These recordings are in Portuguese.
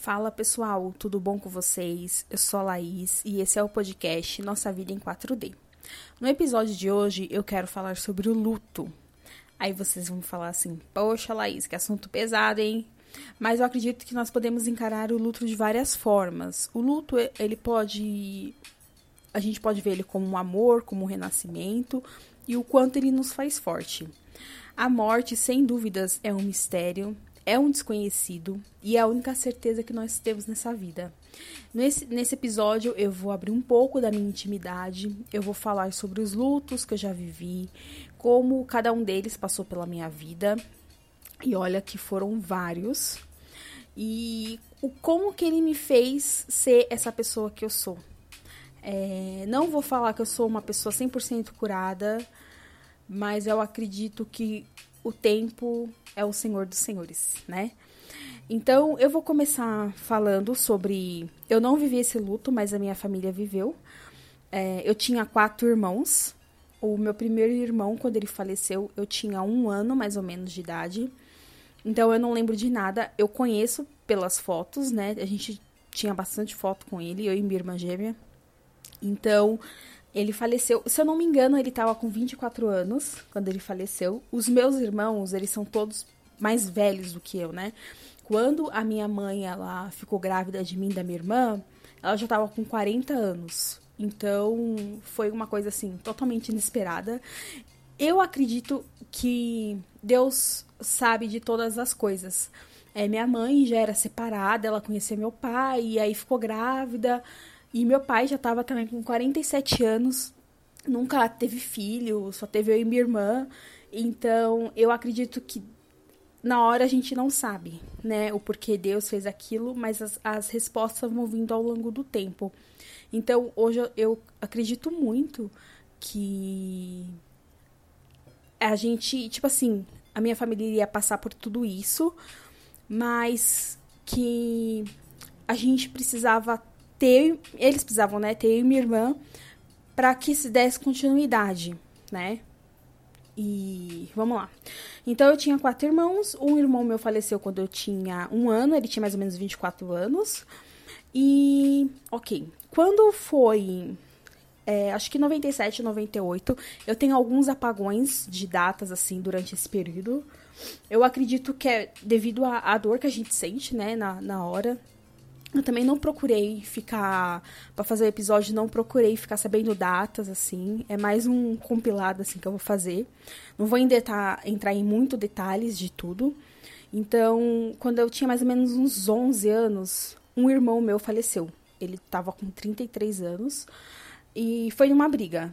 Fala pessoal, tudo bom com vocês? Eu sou a Laís e esse é o podcast Nossa Vida em 4D. No episódio de hoje eu quero falar sobre o luto. Aí vocês vão falar assim: Poxa, Laís, que assunto pesado, hein? Mas eu acredito que nós podemos encarar o luto de várias formas. O luto, ele pode. A gente pode ver ele como um amor, como um renascimento e o quanto ele nos faz forte. A morte, sem dúvidas, é um mistério, é um desconhecido e é a única certeza que nós temos nessa vida. Nesse, nesse episódio, eu vou abrir um pouco da minha intimidade, eu vou falar sobre os lutos que eu já vivi, como cada um deles passou pela minha vida, e olha que foram vários, e o como que ele me fez ser essa pessoa que eu sou. É, não vou falar que eu sou uma pessoa 100% curada, mas eu acredito que o tempo é o Senhor dos Senhores, né? Então, eu vou começar falando sobre. Eu não vivi esse luto, mas a minha família viveu. É, eu tinha quatro irmãos. O meu primeiro irmão, quando ele faleceu, eu tinha um ano mais ou menos de idade. Então, eu não lembro de nada. Eu conheço pelas fotos, né? A gente tinha bastante foto com ele, eu e minha irmã gêmea. Então, ele faleceu, se eu não me engano, ele estava com 24 anos quando ele faleceu. Os meus irmãos, eles são todos mais velhos do que eu, né? Quando a minha mãe, ela ficou grávida de mim da minha irmã, ela já estava com 40 anos. Então, foi uma coisa assim totalmente inesperada. Eu acredito que Deus sabe de todas as coisas. É, minha mãe já era separada, ela conhecia meu pai, e aí ficou grávida. E meu pai já estava também com 47 anos, nunca teve filho, só teve eu e minha irmã. Então, eu acredito que na hora a gente não sabe, né, o porquê Deus fez aquilo, mas as, as respostas vão vindo ao longo do tempo. Então, hoje eu, eu acredito muito que a gente, tipo assim, a minha família iria passar por tudo isso, mas que a gente precisava ter, eles precisavam, né, ter eu e minha irmã para que se desse continuidade, né? E vamos lá. Então eu tinha quatro irmãos. Um irmão meu faleceu quando eu tinha um ano, ele tinha mais ou menos 24 anos. E, ok. Quando foi, é, acho que 97, 98, eu tenho alguns apagões de datas, assim, durante esse período. Eu acredito que é devido à dor que a gente sente, né, na, na hora. Eu também não procurei ficar. para fazer episódio, não procurei ficar sabendo datas, assim. É mais um compilado, assim, que eu vou fazer. Não vou entrar, entrar em muito detalhes de tudo. Então, quando eu tinha mais ou menos uns 11 anos, um irmão meu faleceu. Ele tava com 33 anos. E foi uma briga.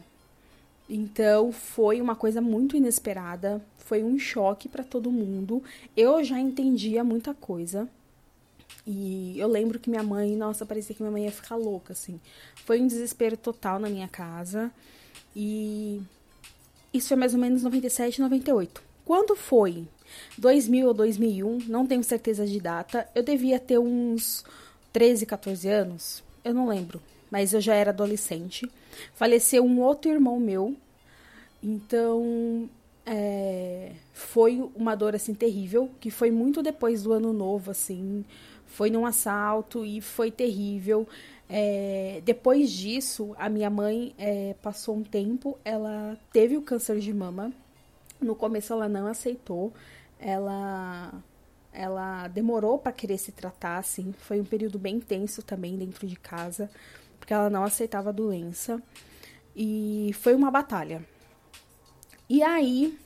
Então, foi uma coisa muito inesperada. Foi um choque para todo mundo. Eu já entendia muita coisa e eu lembro que minha mãe, nossa, parecia que minha mãe ia ficar louca, assim. Foi um desespero total na minha casa. E isso foi mais ou menos 97, 98. Quando foi 2000 ou 2001, não tenho certeza de data, eu devia ter uns 13, 14 anos, eu não lembro, mas eu já era adolescente. Faleceu um outro irmão meu, então é, foi uma dor assim terrível, que foi muito depois do ano novo, assim, foi num assalto e foi terrível. É, depois disso, a minha mãe é, passou um tempo, ela teve o câncer de mama. No começo ela não aceitou, ela ela demorou para querer se tratar, assim. Foi um período bem tenso também dentro de casa, porque ela não aceitava a doença. E foi uma batalha. E aí,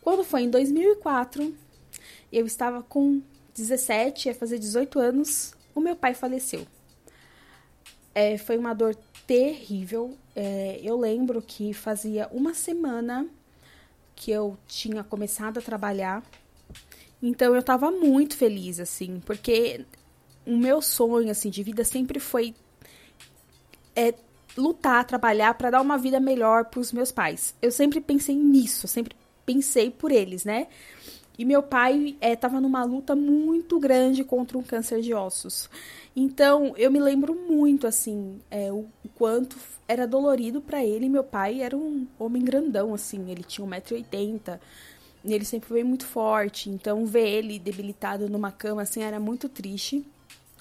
quando foi em 2004, eu estava com 17, ia fazer 18 anos, o meu pai faleceu. É, foi uma dor terrível. É, eu lembro que fazia uma semana que eu tinha começado a trabalhar. Então eu tava muito feliz, assim, porque o meu sonho, assim, de vida sempre foi é, lutar, trabalhar para dar uma vida melhor para os meus pais. Eu sempre pensei nisso, sempre pensei por eles, né? E meu pai estava é, numa luta muito grande contra um câncer de ossos. Então, eu me lembro muito, assim, é, o, o quanto era dolorido para ele. Meu pai era um homem grandão, assim, ele tinha 1,80m. Ele sempre foi muito forte. Então, ver ele debilitado numa cama, assim, era muito triste.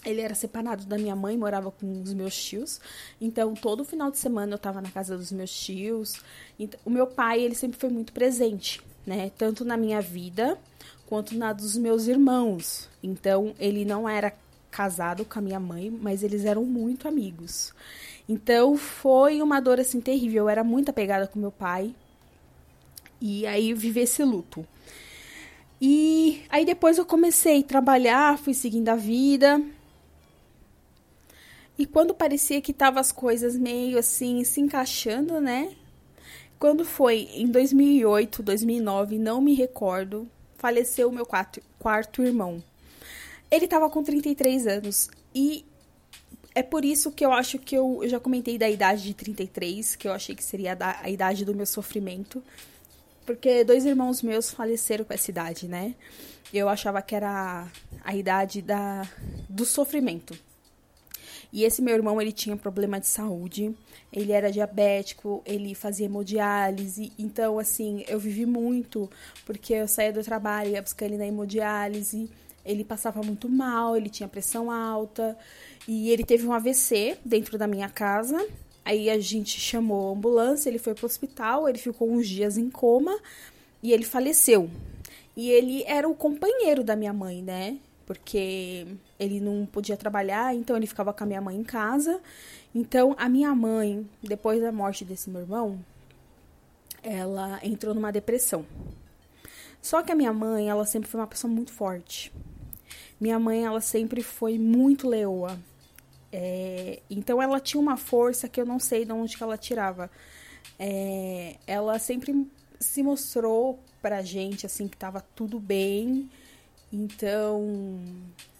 Ele era separado da minha mãe, morava com os meus tios. Então, todo final de semana eu estava na casa dos meus tios. Então, o meu pai, ele sempre foi muito presente, né? Tanto na minha vida quanto na dos meus irmãos. Então, ele não era casado com a minha mãe, mas eles eram muito amigos. Então, foi uma dor assim terrível. Eu era muito apegada com meu pai. E aí viver esse luto. E aí depois eu comecei a trabalhar, fui seguindo a vida. E quando parecia que tava as coisas meio assim se encaixando, né? Quando foi em 2008, 2009, não me recordo, faleceu o meu quarto, quarto irmão. Ele tava com 33 anos e é por isso que eu acho que eu, eu já comentei da idade de 33, que eu achei que seria a, a idade do meu sofrimento. Porque dois irmãos meus faleceram com essa idade, né? Eu achava que era a idade da, do sofrimento. E esse meu irmão, ele tinha problema de saúde, ele era diabético, ele fazia hemodiálise. Então, assim, eu vivi muito, porque eu saía do trabalho, ia buscar ele na hemodiálise. Ele passava muito mal, ele tinha pressão alta. E ele teve um AVC dentro da minha casa. Aí a gente chamou a ambulância, ele foi pro hospital, ele ficou uns dias em coma e ele faleceu. E ele era o companheiro da minha mãe, né? Porque ele não podia trabalhar, então ele ficava com a minha mãe em casa. Então a minha mãe, depois da morte desse meu irmão, ela entrou numa depressão. Só que a minha mãe, ela sempre foi uma pessoa muito forte. Minha mãe, ela sempre foi muito leoa. É, então ela tinha uma força que eu não sei de onde que ela tirava. É, ela sempre se mostrou pra gente assim que tava tudo bem. Então,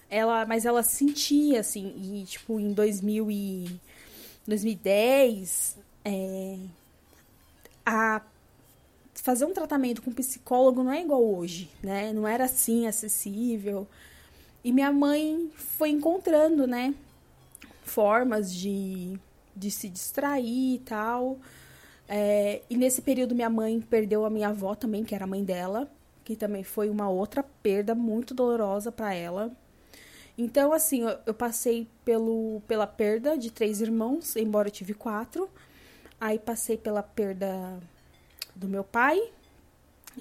ela, mas ela sentia assim, e tipo em 2000 e 2010, é, a fazer um tratamento com psicólogo não é igual hoje, né? Não era assim acessível. E minha mãe foi encontrando, né, formas de, de se distrair e tal. É, e nesse período minha mãe perdeu a minha avó também, que era a mãe dela, que também foi uma outra perda muito dolorosa para ela. Então, assim, eu, eu, passei pelo, pela perda de três irmãos, embora eu tive quatro. Aí passei pela perda do meu pai.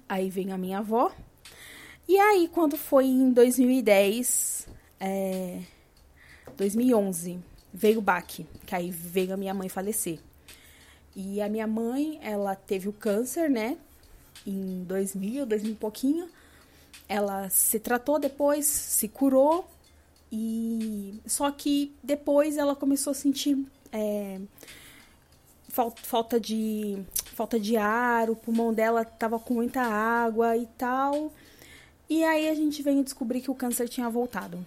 Aí vem a minha avó. E aí, quando foi em 2010, é, 2011, veio o baque, que aí veio a minha mãe falecer. E a minha mãe, ela teve o câncer, né? Em 2000, 2000 e pouquinho. Ela se tratou depois, se curou. E só que depois ela começou a sentir é, falta de falta de ar, o pulmão dela tava com muita água e tal. E aí a gente veio descobrir que o câncer tinha voltado.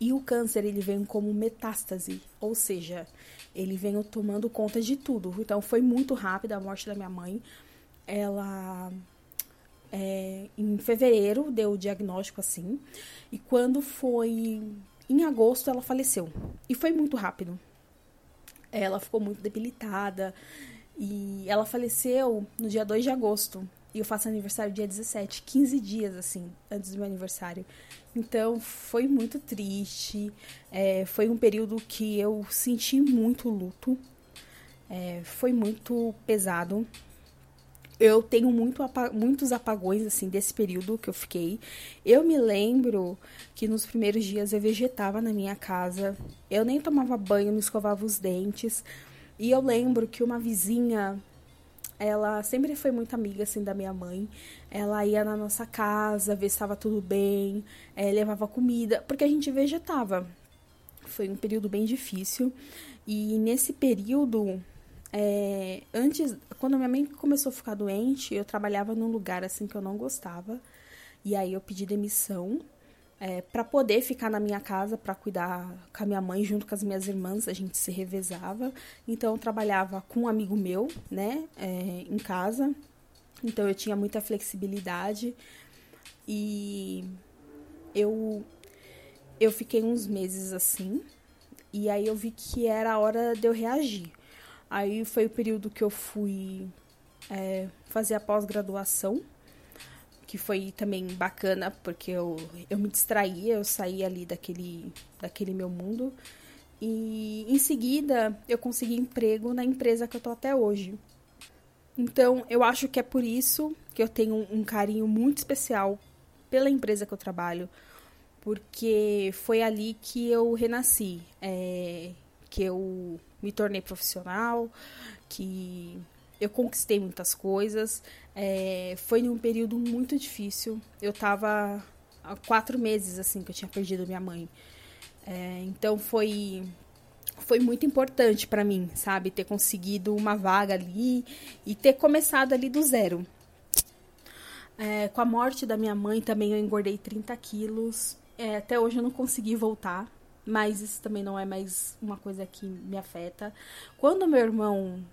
E o câncer, ele vem como metástase, ou seja, ele vem tomando conta de tudo. Então, foi muito rápida a morte da minha mãe. Ela, é, em fevereiro, deu o diagnóstico assim. E quando foi em agosto, ela faleceu. E foi muito rápido. Ela ficou muito debilitada. E ela faleceu no dia 2 de agosto. E eu faço aniversário dia 17, 15 dias assim, antes do meu aniversário. Então foi muito triste. É, foi um período que eu senti muito luto. É, foi muito pesado. Eu tenho muito, muitos apagões assim desse período que eu fiquei. Eu me lembro que nos primeiros dias eu vegetava na minha casa. Eu nem tomava banho, não escovava os dentes. E eu lembro que uma vizinha ela sempre foi muito amiga assim da minha mãe. Ela ia na nossa casa, ver se estava tudo bem, é, levava comida, porque a gente vegetava. Foi um período bem difícil. E nesse período, é, antes, quando minha mãe começou a ficar doente, eu trabalhava num lugar assim que eu não gostava. E aí eu pedi demissão é, para poder ficar na minha casa para cuidar com a minha mãe junto com as minhas irmãs a gente se revezava. Então eu trabalhava com um amigo meu né é, em casa. Então eu tinha muita flexibilidade. E eu eu fiquei uns meses assim. E aí eu vi que era a hora de eu reagir aí foi o período que eu fui é, fazer a pós-graduação que foi também bacana, porque eu, eu me distraía, eu saía ali daquele, daquele meu mundo. E em seguida eu consegui emprego na empresa que eu tô até hoje. Então eu acho que é por isso que eu tenho um carinho muito especial pela empresa que eu trabalho, porque foi ali que eu renasci, é, que eu me tornei profissional, que eu conquistei muitas coisas. É, foi num período muito difícil. Eu tava há quatro meses assim que eu tinha perdido minha mãe. É, então foi foi muito importante para mim, sabe, ter conseguido uma vaga ali e ter começado ali do zero. É, com a morte da minha mãe também eu engordei 30 quilos. É, até hoje eu não consegui voltar, mas isso também não é mais uma coisa que me afeta. Quando meu irmão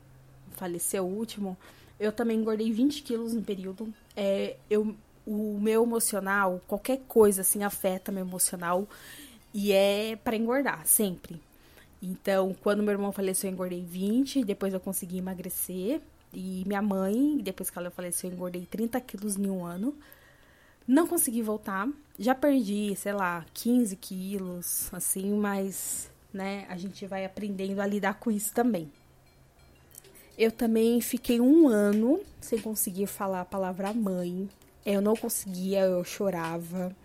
faleceu, o último, eu também engordei 20 quilos no período. É, eu, o meu emocional, qualquer coisa assim, afeta meu emocional. E é para engordar, sempre. Então, quando meu irmão faleceu, eu engordei 20, depois eu consegui emagrecer. E minha mãe, depois que ela faleceu, eu engordei 30 quilos em um ano. Não consegui voltar. Já perdi, sei lá, 15 quilos, assim, mas, né, a gente vai aprendendo a lidar com isso também. Eu também fiquei um ano sem conseguir falar a palavra mãe. Eu não conseguia, eu chorava.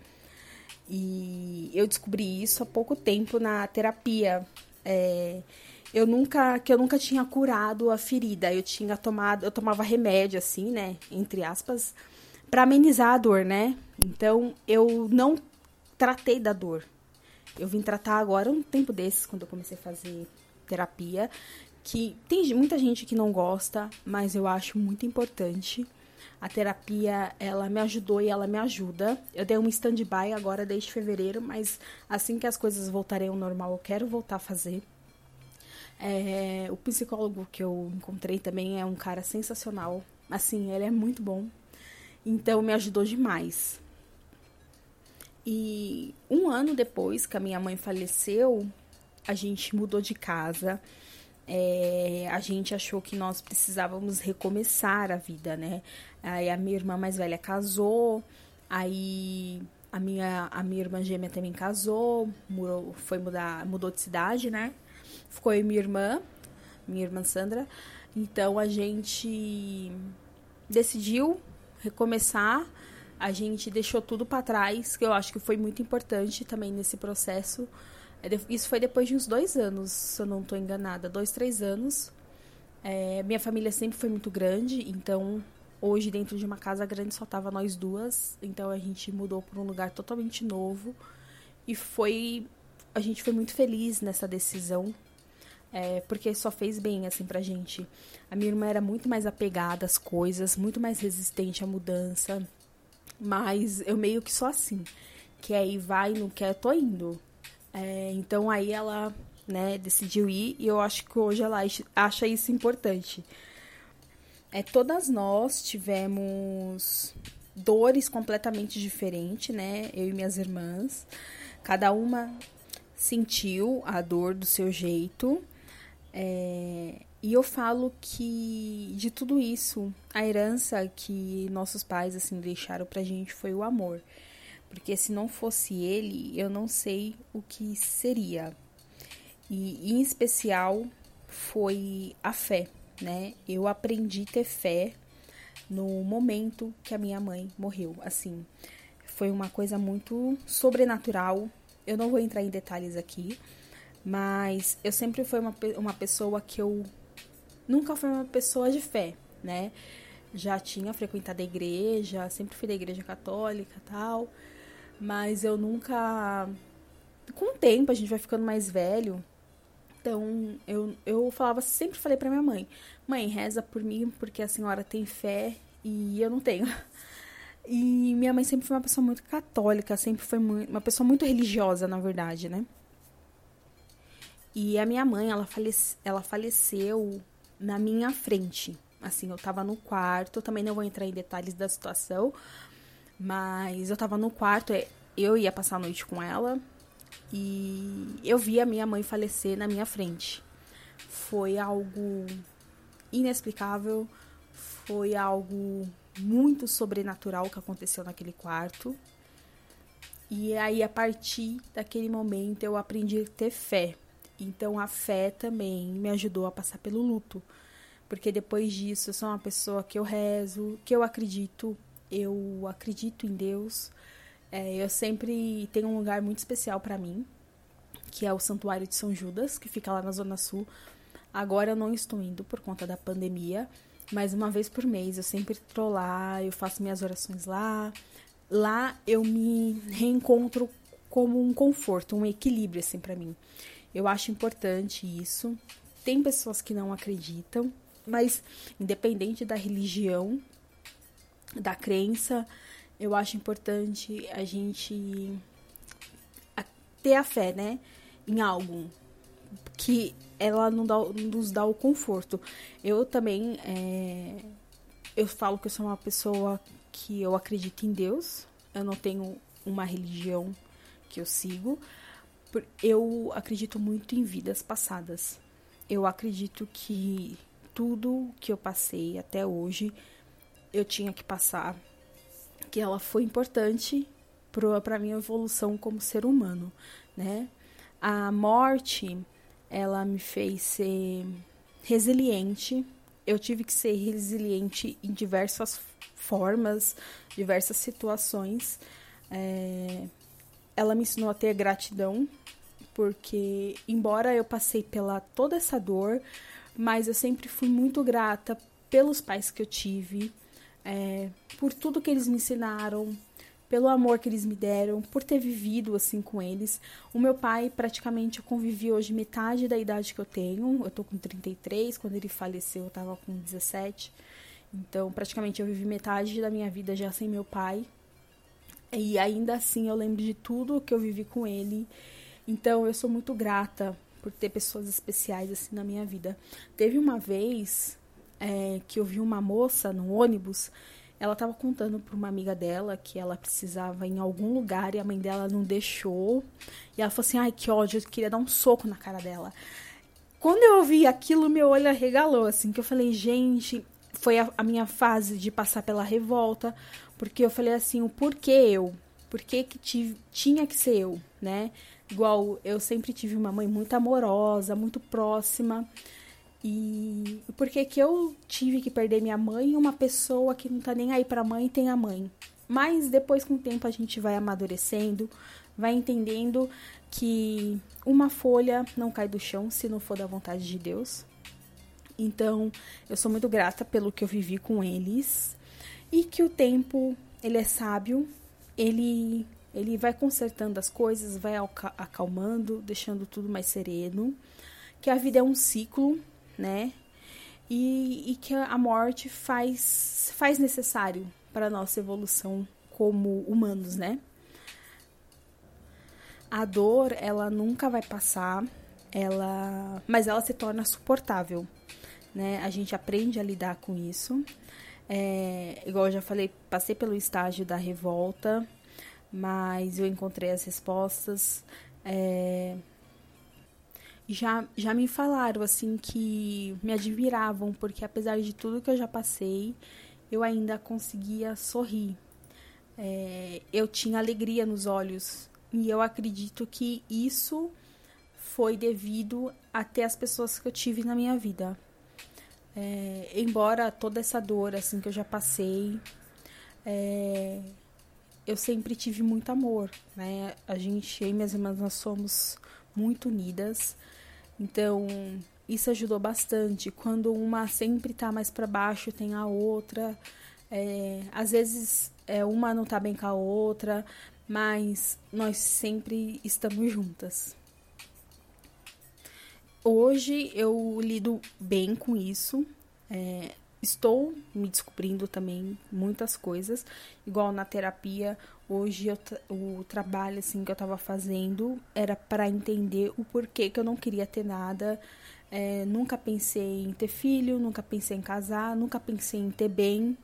E eu descobri isso há pouco tempo na terapia. É, eu nunca, que eu nunca tinha curado a ferida. Eu tinha tomado, eu tomava remédio assim, né, entre aspas, para amenizar a dor, né? Então eu não tratei da dor. Eu vim tratar agora um tempo desses quando eu comecei a fazer terapia que tem muita gente que não gosta, mas eu acho muito importante. A terapia, ela me ajudou e ela me ajuda. Eu dei um stand-by agora desde fevereiro, mas assim que as coisas voltarem ao normal, eu quero voltar a fazer. É, o psicólogo que eu encontrei também é um cara sensacional. Assim, ele é muito bom. Então, me ajudou demais. E um ano depois que a minha mãe faleceu, a gente mudou de casa é, a gente achou que nós precisávamos recomeçar a vida, né? Aí a minha irmã mais velha casou, aí a minha, a minha irmã gêmea também casou, mudou, foi mudar, mudou de cidade, né? Ficou e minha irmã, minha irmã Sandra. Então a gente decidiu recomeçar. A gente deixou tudo para trás, que eu acho que foi muito importante também nesse processo é isso foi depois de uns dois anos, se eu não estou enganada. Dois, três anos. É, minha família sempre foi muito grande, então hoje dentro de uma casa grande só tava nós duas. Então a gente mudou para um lugar totalmente novo. E foi. A gente foi muito feliz nessa decisão. É, porque só fez bem assim pra gente. A minha irmã era muito mais apegada às coisas, muito mais resistente à mudança. Mas eu meio que sou assim. Que aí vai, não quer, tô indo. É, então aí ela né, decidiu ir e eu acho que hoje ela acha isso importante. É, todas nós tivemos dores completamente diferentes, né? Eu e minhas irmãs. Cada uma sentiu a dor do seu jeito. É, e eu falo que de tudo isso, a herança que nossos pais assim deixaram pra gente foi o amor. Porque se não fosse ele, eu não sei o que seria. E em especial foi a fé, né? Eu aprendi a ter fé no momento que a minha mãe morreu. Assim, foi uma coisa muito sobrenatural. Eu não vou entrar em detalhes aqui, mas eu sempre fui uma, uma pessoa que eu nunca fui uma pessoa de fé, né? Já tinha frequentado a igreja, sempre fui da igreja católica tal mas eu nunca. Com o tempo a gente vai ficando mais velho. Então eu, eu falava, sempre falei pra minha mãe: Mãe, reza por mim porque a senhora tem fé e eu não tenho. E minha mãe sempre foi uma pessoa muito católica, sempre foi muito, uma pessoa muito religiosa, na verdade, né? E a minha mãe, ela, falece, ela faleceu na minha frente. Assim, eu tava no quarto, também não vou entrar em detalhes da situação, mas eu tava no quarto, é, eu ia passar a noite com ela e eu vi a minha mãe falecer na minha frente. Foi algo inexplicável, foi algo muito sobrenatural que aconteceu naquele quarto. E aí, a partir daquele momento, eu aprendi a ter fé. Então, a fé também me ajudou a passar pelo luto. Porque depois disso, eu sou uma pessoa que eu rezo, que eu acredito, eu acredito em Deus. É, eu sempre tenho um lugar muito especial para mim, que é o Santuário de São Judas, que fica lá na Zona Sul. Agora eu não estou indo por conta da pandemia, mas uma vez por mês eu sempre tô lá, eu faço minhas orações lá. Lá eu me reencontro como um conforto, um equilíbrio assim para mim. Eu acho importante isso. Tem pessoas que não acreditam, mas independente da religião, da crença, eu acho importante a gente ter a fé, né, em algo que ela não dá, nos dá o conforto. Eu também, é, eu falo que eu sou uma pessoa que eu acredito em Deus. Eu não tenho uma religião que eu sigo. Eu acredito muito em vidas passadas. Eu acredito que tudo que eu passei até hoje eu tinha que passar, que ela foi importante para minha evolução como ser humano, né? A morte, ela me fez ser resiliente. Eu tive que ser resiliente em diversas formas, diversas situações. É... Ela me ensinou a ter gratidão, porque embora eu passei pela toda essa dor, mas eu sempre fui muito grata pelos pais que eu tive, é, por tudo que eles me ensinaram, pelo amor que eles me deram, por ter vivido assim com eles. O meu pai, praticamente, eu convivi hoje metade da idade que eu tenho. Eu tô com 33, quando ele faleceu eu tava com 17. Então, praticamente, eu vivi metade da minha vida já sem meu pai. E ainda assim, eu lembro de tudo que eu vivi com ele. Então, eu sou muito grata por ter pessoas especiais assim na minha vida. Teve uma vez é, que eu vi uma moça no ônibus ela estava contando para uma amiga dela que ela precisava ir em algum lugar e a mãe dela não deixou. E ela falou assim: ai, que ódio, eu queria dar um soco na cara dela. Quando eu ouvi aquilo, meu olho arregalou, assim, que eu falei, gente, foi a, a minha fase de passar pela revolta, porque eu falei assim, o porquê eu? Por que, que tive, tinha que ser eu, né? Igual eu sempre tive uma mãe muito amorosa, muito próxima. E por que que eu tive que perder minha mãe uma pessoa que não tá nem aí pra mãe tem a mãe? Mas depois com o tempo a gente vai amadurecendo, vai entendendo que uma folha não cai do chão se não for da vontade de Deus. Então, eu sou muito grata pelo que eu vivi com eles e que o tempo, ele é sábio, ele ele vai consertando as coisas, vai acalmando, deixando tudo mais sereno, que a vida é um ciclo né? E, e que a morte faz, faz necessário para nossa evolução como humanos, né? A dor, ela nunca vai passar, ela, mas ela se torna suportável, né? A gente aprende a lidar com isso. É, igual eu já falei, passei pelo estágio da revolta, mas eu encontrei as respostas. É, já, já me falaram assim que me admiravam, porque apesar de tudo que eu já passei, eu ainda conseguia sorrir. É, eu tinha alegria nos olhos. E eu acredito que isso foi devido a ter as pessoas que eu tive na minha vida. É, embora toda essa dor assim que eu já passei, é, eu sempre tive muito amor, né? A gente, eu e minhas irmãs, nós somos muito unidas. Então, isso ajudou bastante. Quando uma sempre tá mais para baixo, tem a outra. É, às vezes é, uma não tá bem com a outra, mas nós sempre estamos juntas. Hoje eu lido bem com isso. É, estou me descobrindo também muitas coisas, igual na terapia. Hoje eu, o trabalho assim que eu estava fazendo era para entender o porquê que eu não queria ter nada. É, nunca pensei em ter filho, nunca pensei em casar, nunca pensei em ter bem.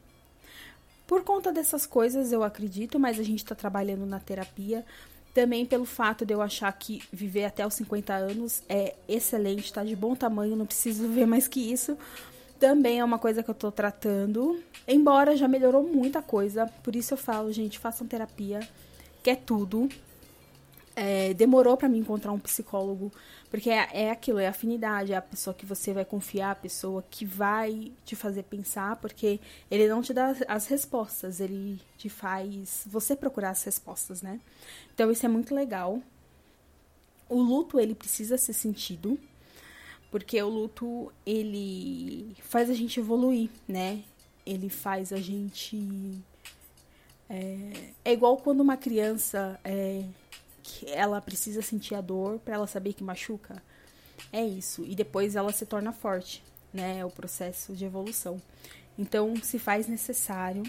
Por conta dessas coisas, eu acredito, mas a gente está trabalhando na terapia. Também pelo fato de eu achar que viver até os 50 anos é excelente, está de bom tamanho, não preciso ver mais que isso também é uma coisa que eu tô tratando. Embora já melhorou muita coisa. Por isso eu falo, gente, façam terapia, que é tudo. É, demorou para mim encontrar um psicólogo, porque é, é, aquilo, é afinidade, é a pessoa que você vai confiar, a pessoa que vai te fazer pensar, porque ele não te dá as respostas, ele te faz você procurar as respostas, né? Então isso é muito legal. O luto, ele precisa ser sentido, porque o luto, ele faz a gente evoluir, né? Ele faz a gente. É, é igual quando uma criança é, que ela precisa sentir a dor para ela saber que machuca. É isso. E depois ela se torna forte, né? É o processo de evolução. Então, se faz necessário.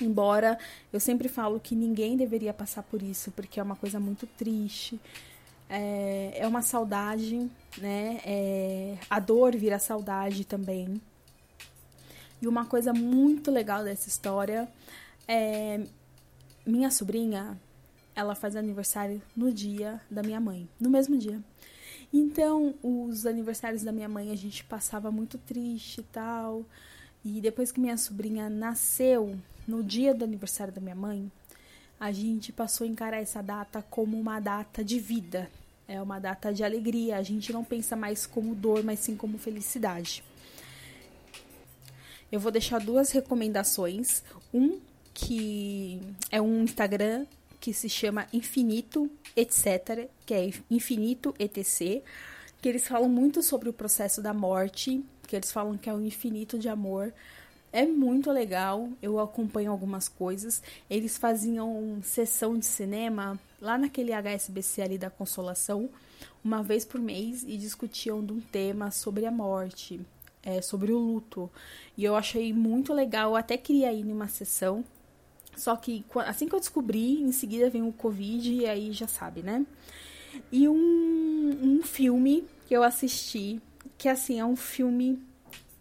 Embora eu sempre falo que ninguém deveria passar por isso, porque é uma coisa muito triste. É, é uma saudade, né? É, a dor vira saudade também. E uma coisa muito legal dessa história é minha sobrinha, ela faz aniversário no dia da minha mãe, no mesmo dia. Então, os aniversários da minha mãe a gente passava muito triste e tal. E depois que minha sobrinha nasceu, no dia do aniversário da minha mãe, a gente passou a encarar essa data como uma data de vida, é uma data de alegria. A gente não pensa mais como dor, mas sim como felicidade. Eu vou deixar duas recomendações. Um que é um Instagram que se chama Infinito etc, que é Infinito etc, que eles falam muito sobre o processo da morte, que eles falam que é um infinito de amor. É muito legal, eu acompanho algumas coisas. Eles faziam sessão de cinema lá naquele HSBC ali da Consolação, uma vez por mês, e discutiam de um tema sobre a morte, é, sobre o luto. E eu achei muito legal, eu até queria ir numa sessão, só que assim que eu descobri, em seguida vem o Covid, e aí já sabe, né? E um, um filme que eu assisti, que assim, é um filme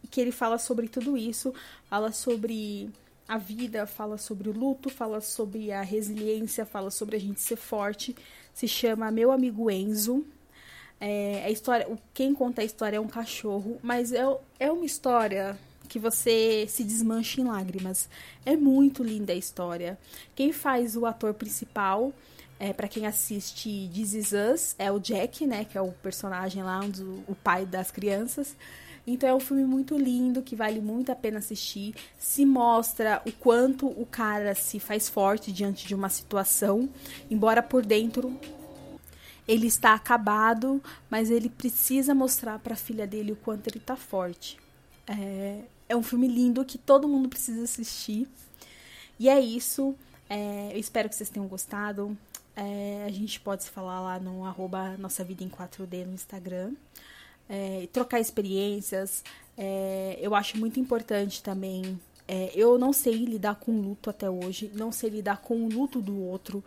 que ele fala sobre tudo isso, fala sobre a vida, fala sobre o luto, fala sobre a resiliência, fala sobre a gente ser forte. Se chama Meu Amigo Enzo. É, a história, quem conta a história é um cachorro, mas é, é uma história que você se desmancha em lágrimas. É muito linda a história. Quem faz o ator principal, é, para quem assiste This Is Us, é o Jack, né, que é o personagem lá, um o pai das crianças. Então é um filme muito lindo que vale muito a pena assistir. Se mostra o quanto o cara se faz forte diante de uma situação, embora por dentro ele está acabado, mas ele precisa mostrar para a filha dele o quanto ele está forte. É, é um filme lindo que todo mundo precisa assistir. E é isso. É, eu espero que vocês tenham gostado. É, a gente pode se falar lá no arroba Nossa Vida em 4D no Instagram é, trocar experiências. É, eu acho muito importante também. É, eu não sei lidar com luto até hoje, não sei lidar com o luto do outro.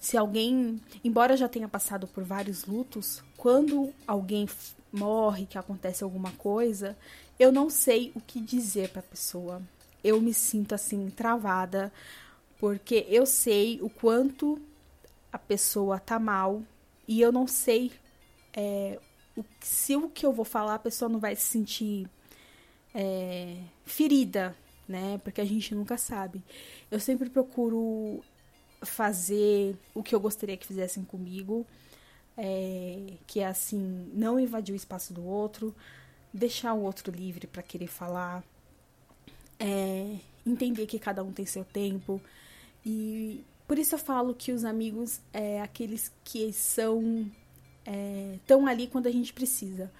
Se alguém, embora já tenha passado por vários lutos, quando alguém morre, que acontece alguma coisa, eu não sei o que dizer para a pessoa. Eu me sinto assim travada, porque eu sei o quanto a pessoa tá mal e eu não sei é, o, se o que eu vou falar a pessoa não vai se sentir é, ferida, né? Porque a gente nunca sabe. Eu sempre procuro fazer o que eu gostaria que fizessem comigo, é, que é assim, não invadir o espaço do outro, deixar o outro livre para querer falar, é, entender que cada um tem seu tempo e por isso eu falo que os amigos é aqueles que são é, ali quando a gente precisa.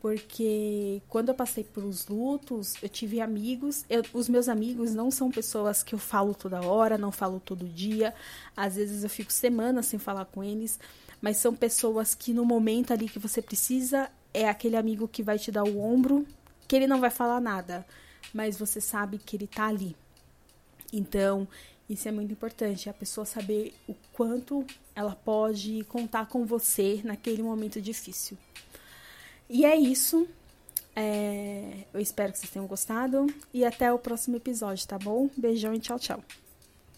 Porque quando eu passei por os lutos, eu tive amigos. Eu, os meus amigos não são pessoas que eu falo toda hora, não falo todo dia. Às vezes eu fico semanas sem falar com eles. Mas são pessoas que no momento ali que você precisa, é aquele amigo que vai te dar o ombro, que ele não vai falar nada, mas você sabe que ele tá ali. Então, isso é muito importante, a pessoa saber o quanto ela pode contar com você naquele momento difícil. E é isso. É... Eu espero que vocês tenham gostado. E até o próximo episódio, tá bom? Beijão e tchau, tchau.